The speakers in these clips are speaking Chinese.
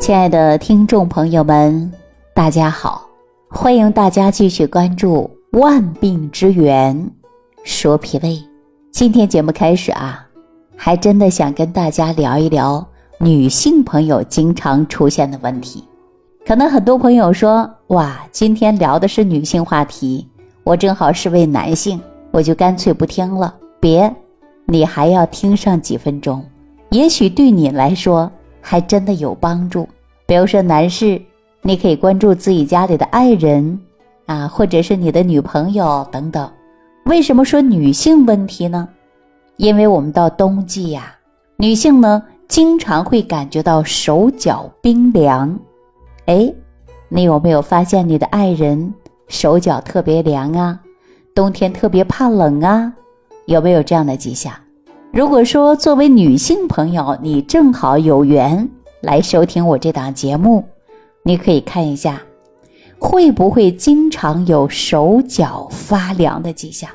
亲爱的听众朋友们，大家好！欢迎大家继续关注《万病之源说脾胃》。今天节目开始啊，还真的想跟大家聊一聊女性朋友经常出现的问题。可能很多朋友说：“哇，今天聊的是女性话题，我正好是位男性，我就干脆不听了。”别，你还要听上几分钟，也许对你来说。还真的有帮助。比如说，男士，你可以关注自己家里的爱人啊，或者是你的女朋友等等。为什么说女性问题呢？因为我们到冬季呀，女性呢经常会感觉到手脚冰凉。哎，你有没有发现你的爱人手脚特别凉啊？冬天特别怕冷啊？有没有这样的迹象？如果说作为女性朋友，你正好有缘来收听我这档节目，你可以看一下，会不会经常有手脚发凉的迹象？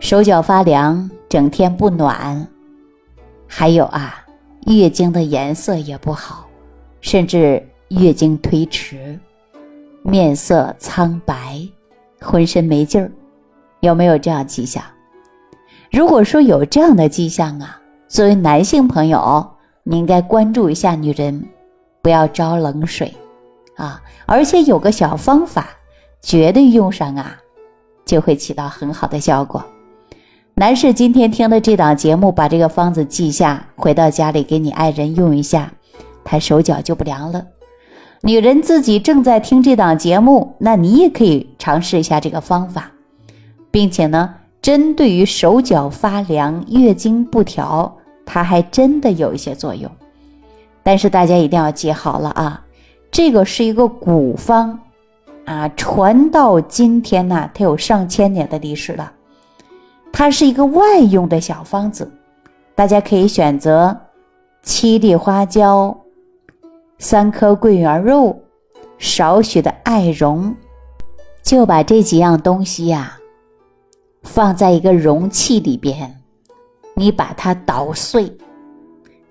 手脚发凉，整天不暖，还有啊，月经的颜色也不好，甚至月经推迟，面色苍白，浑身没劲儿，有没有这样迹象？如果说有这样的迹象啊，作为男性朋友，你应该关注一下女人，不要招冷水，啊，而且有个小方法，绝对用上啊，就会起到很好的效果。男士今天听了这档节目，把这个方子记下，回到家里给你爱人用一下，他手脚就不凉了。女人自己正在听这档节目，那你也可以尝试一下这个方法，并且呢。针对于手脚发凉、月经不调，它还真的有一些作用。但是大家一定要记好了啊，这个是一个古方，啊，传到今天呢，它有上千年的历史了。它是一个外用的小方子，大家可以选择七粒花椒、三颗桂圆肉、少许的艾绒，就把这几样东西呀。放在一个容器里边，你把它捣碎，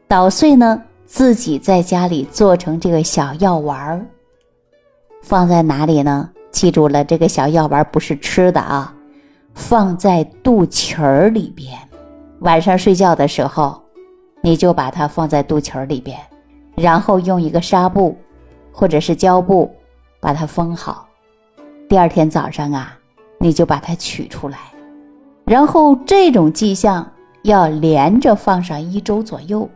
捣碎呢，自己在家里做成这个小药丸儿。放在哪里呢？记住了，这个小药丸不是吃的啊，放在肚脐儿里边。晚上睡觉的时候，你就把它放在肚脐儿里边，然后用一个纱布或者是胶布把它封好。第二天早上啊，你就把它取出来。然后这种迹象要连着放上一周左右，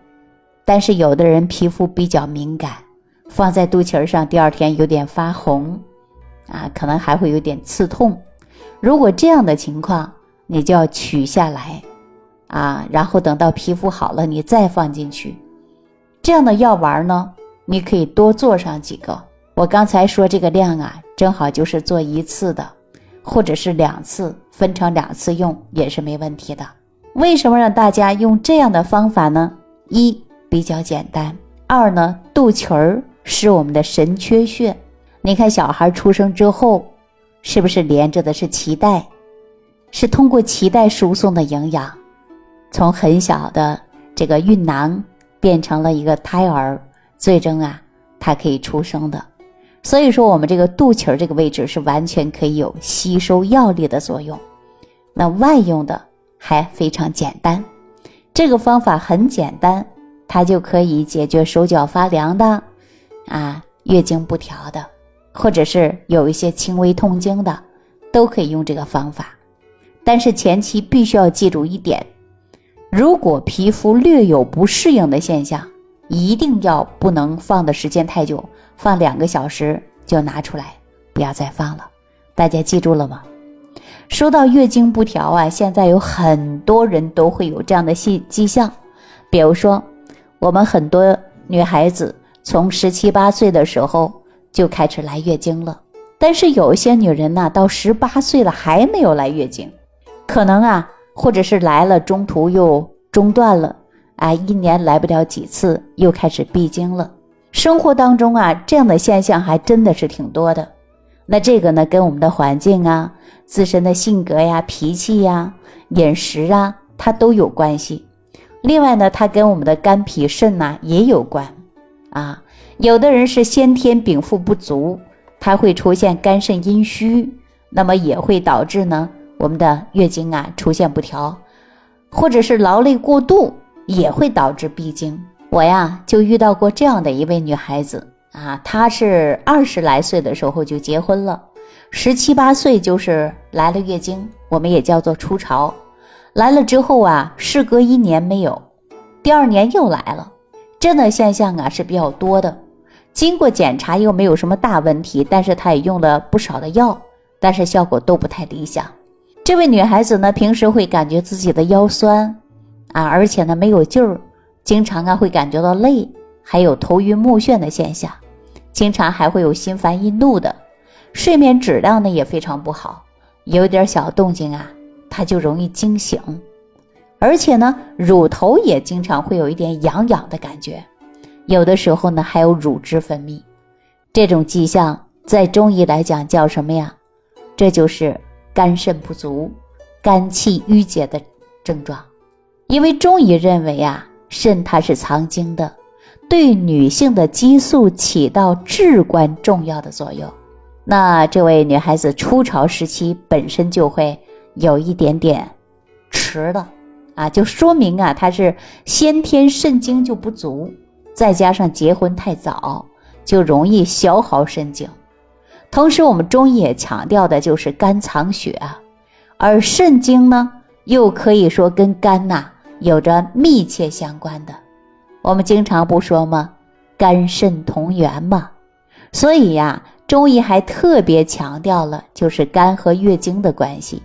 但是有的人皮肤比较敏感，放在肚脐上，第二天有点发红，啊，可能还会有点刺痛。如果这样的情况，你就要取下来，啊，然后等到皮肤好了，你再放进去。这样的药丸呢，你可以多做上几个。我刚才说这个量啊，正好就是做一次的。或者是两次分成两次用也是没问题的。为什么让大家用这样的方法呢？一比较简单，二呢肚脐儿是我们的神阙穴。你看小孩出生之后，是不是连着的是脐带？是通过脐带输送的营养，从很小的这个孕囊变成了一个胎儿，最终啊，它可以出生的。所以说，我们这个肚脐儿这个位置是完全可以有吸收药力的作用。那外用的还非常简单，这个方法很简单，它就可以解决手脚发凉的，啊，月经不调的，或者是有一些轻微痛经的，都可以用这个方法。但是前期必须要记住一点：如果皮肤略有不适应的现象，一定要不能放的时间太久。放两个小时就拿出来，不要再放了。大家记住了吗？说到月经不调啊，现在有很多人都会有这样的迹迹象，比如说我们很多女孩子从十七八岁的时候就开始来月经了，但是有一些女人呢，到十八岁了还没有来月经，可能啊，或者是来了中途又中断了，啊，一年来不了几次，又开始闭经了。生活当中啊，这样的现象还真的是挺多的。那这个呢，跟我们的环境啊、自身的性格呀、脾气呀、饮食啊，它都有关系。另外呢，它跟我们的肝脾肾呐也有关啊。有的人是先天禀赋不足，他会出现肝肾阴虚，那么也会导致呢我们的月经啊出现不调，或者是劳累过度也会导致闭经。我呀就遇到过这样的一位女孩子啊，她是二十来岁的时候就结婚了，十七八岁就是来了月经，我们也叫做初潮，来了之后啊，事隔一年没有，第二年又来了，这样的现象啊是比较多的。经过检查又没有什么大问题，但是她也用了不少的药，但是效果都不太理想。这位女孩子呢，平时会感觉自己的腰酸啊，而且呢没有劲儿，经常啊会感觉到累，还有头晕目眩的现象，经常还会有心烦易怒的，睡眠质量呢也非常不好，有点小动静啊，他就容易惊醒，而且呢乳头也经常会有一点痒痒的感觉。有的时候呢，还有乳汁分泌，这种迹象在中医来讲叫什么呀？这就是肝肾不足、肝气郁结的症状。因为中医认为啊，肾它是藏精的，对女性的激素起到至关重要的作用。那这位女孩子初潮时期本身就会有一点点迟了啊，就说明啊，她是先天肾精就不足。再加上结婚太早，就容易消耗肾精。同时，我们中医也强调的就是肝藏血啊，而肾精呢，又可以说跟肝呐有着密切相关的。我们经常不说吗？肝肾同源嘛。所以呀，中医还特别强调了就是肝和月经的关系。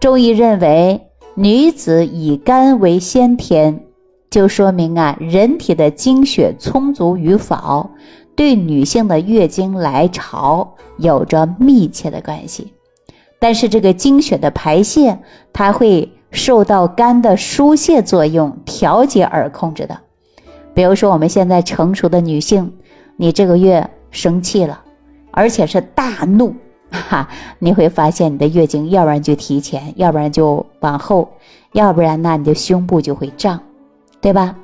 中医认为，女子以肝为先天。就说明啊，人体的精血充足与否，对女性的月经来潮有着密切的关系。但是这个精血的排泄，它会受到肝的疏泄作用调节而控制的。比如说，我们现在成熟的女性，你这个月生气了，而且是大怒，哈，你会发现你的月经要不然就提前，要不然就往后，要不然呢，你的胸部就会胀。对吧？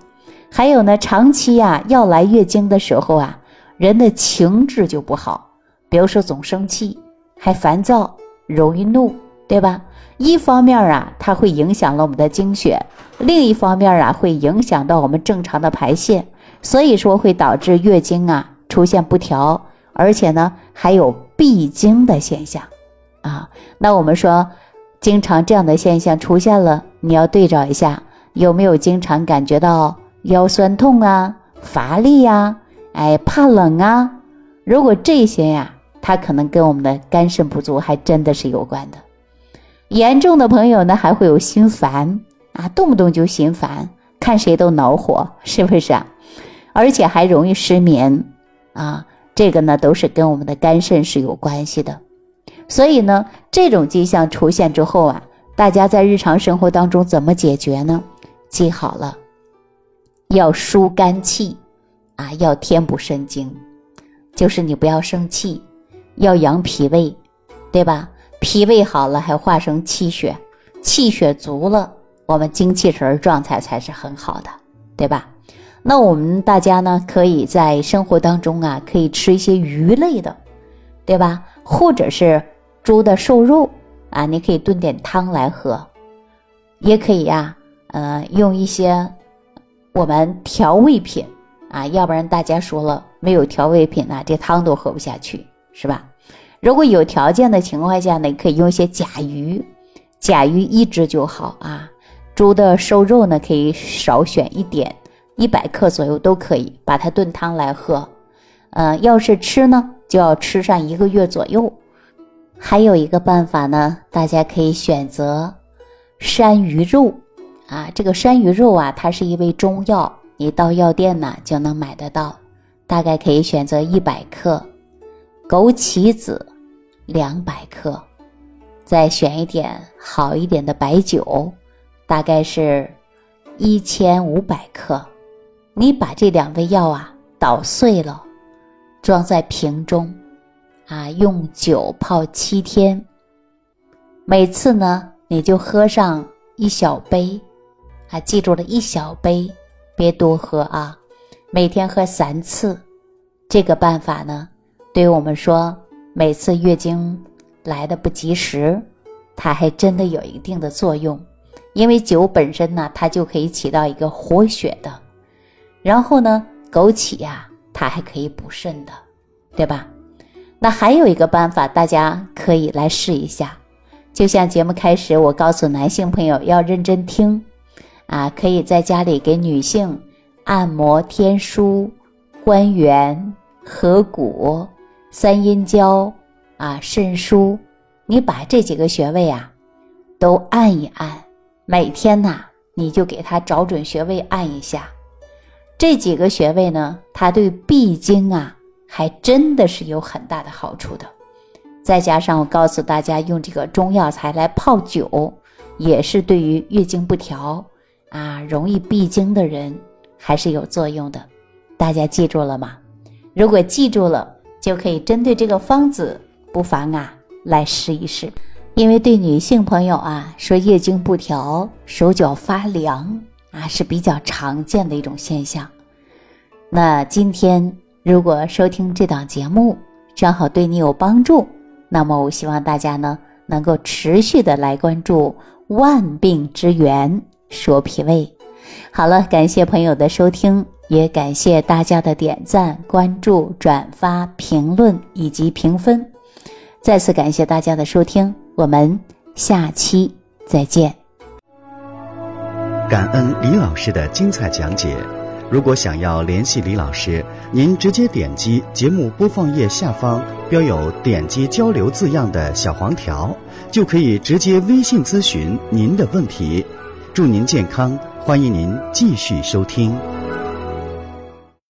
还有呢，长期呀要来月经的时候啊，人的情志就不好，比如说总生气，还烦躁，容易怒，对吧？一方面啊，它会影响了我们的经血；另一方面啊，会影响到我们正常的排泄，所以说会导致月经啊出现不调，而且呢还有闭经的现象啊。那我们说，经常这样的现象出现了，你要对照一下。有没有经常感觉到腰酸痛啊、乏力呀、哎怕冷啊？如果这些呀，它可能跟我们的肝肾不足还真的是有关的。严重的朋友呢，还会有心烦啊，动不动就心烦，看谁都恼火，是不是啊？而且还容易失眠啊，这个呢都是跟我们的肝肾是有关系的。所以呢，这种迹象出现之后啊，大家在日常生活当中怎么解决呢？记好了，要疏肝气，啊，要填补肾精，就是你不要生气，要养脾胃，对吧？脾胃好了，还化生气血，气血足了，我们精气神状态才是很好的，对吧？那我们大家呢，可以在生活当中啊，可以吃一些鱼类的，对吧？或者是猪的瘦肉啊，你可以炖点汤来喝，也可以呀。呃，用一些我们调味品啊，要不然大家说了没有调味品呐，这汤都喝不下去，是吧？如果有条件的情况下呢，可以用一些甲鱼，甲鱼一只就好啊。猪的瘦肉呢，可以少选一点，一百克左右都可以，把它炖汤来喝。呃，要是吃呢，就要吃上一个月左右。还有一个办法呢，大家可以选择山萸肉。啊，这个山萸肉啊，它是一味中药，你到药店呢就能买得到，大概可以选择一百克，枸杞子两百克，再选一点好一点的白酒，大概是一千五百克。你把这两味药啊捣碎了，装在瓶中，啊，用酒泡七天，每次呢你就喝上一小杯。啊，记住了一小杯，别多喝啊，每天喝三次这个办法呢，对于我们说每次月经来的不及时，它还真的有一定的作用。因为酒本身呢，它就可以起到一个活血的，然后呢，枸杞呀，它还可以补肾的，对吧？那还有一个办法，大家可以来试一下。就像节目开始，我告诉男性朋友要认真听，啊，可以在家里给女性按摩天枢、关元、合谷、三阴交啊、肾腧，你把这几个穴位啊都按一按。每天呐，你就给他找准穴位按一下，这几个穴位呢，它对闭经啊，还真的是有很大的好处的。再加上我告诉大家，用这个中药材来泡酒，也是对于月经不调啊、容易闭经的人还是有作用的。大家记住了吗？如果记住了，就可以针对这个方子，不妨啊来试一试。因为对女性朋友啊，说月经不调、手脚发凉啊，是比较常见的一种现象。那今天如果收听这档节目，正好对你有帮助，那么我希望大家呢能够持续的来关注万病之源说脾胃。好了，感谢朋友的收听，也感谢大家的点赞、关注、转发、评论以及评分。再次感谢大家的收听。我们下期再见。感恩李老师的精彩讲解。如果想要联系李老师，您直接点击节目播放页下方标有“点击交流”字样的小黄条，就可以直接微信咨询您的问题。祝您健康，欢迎您继续收听。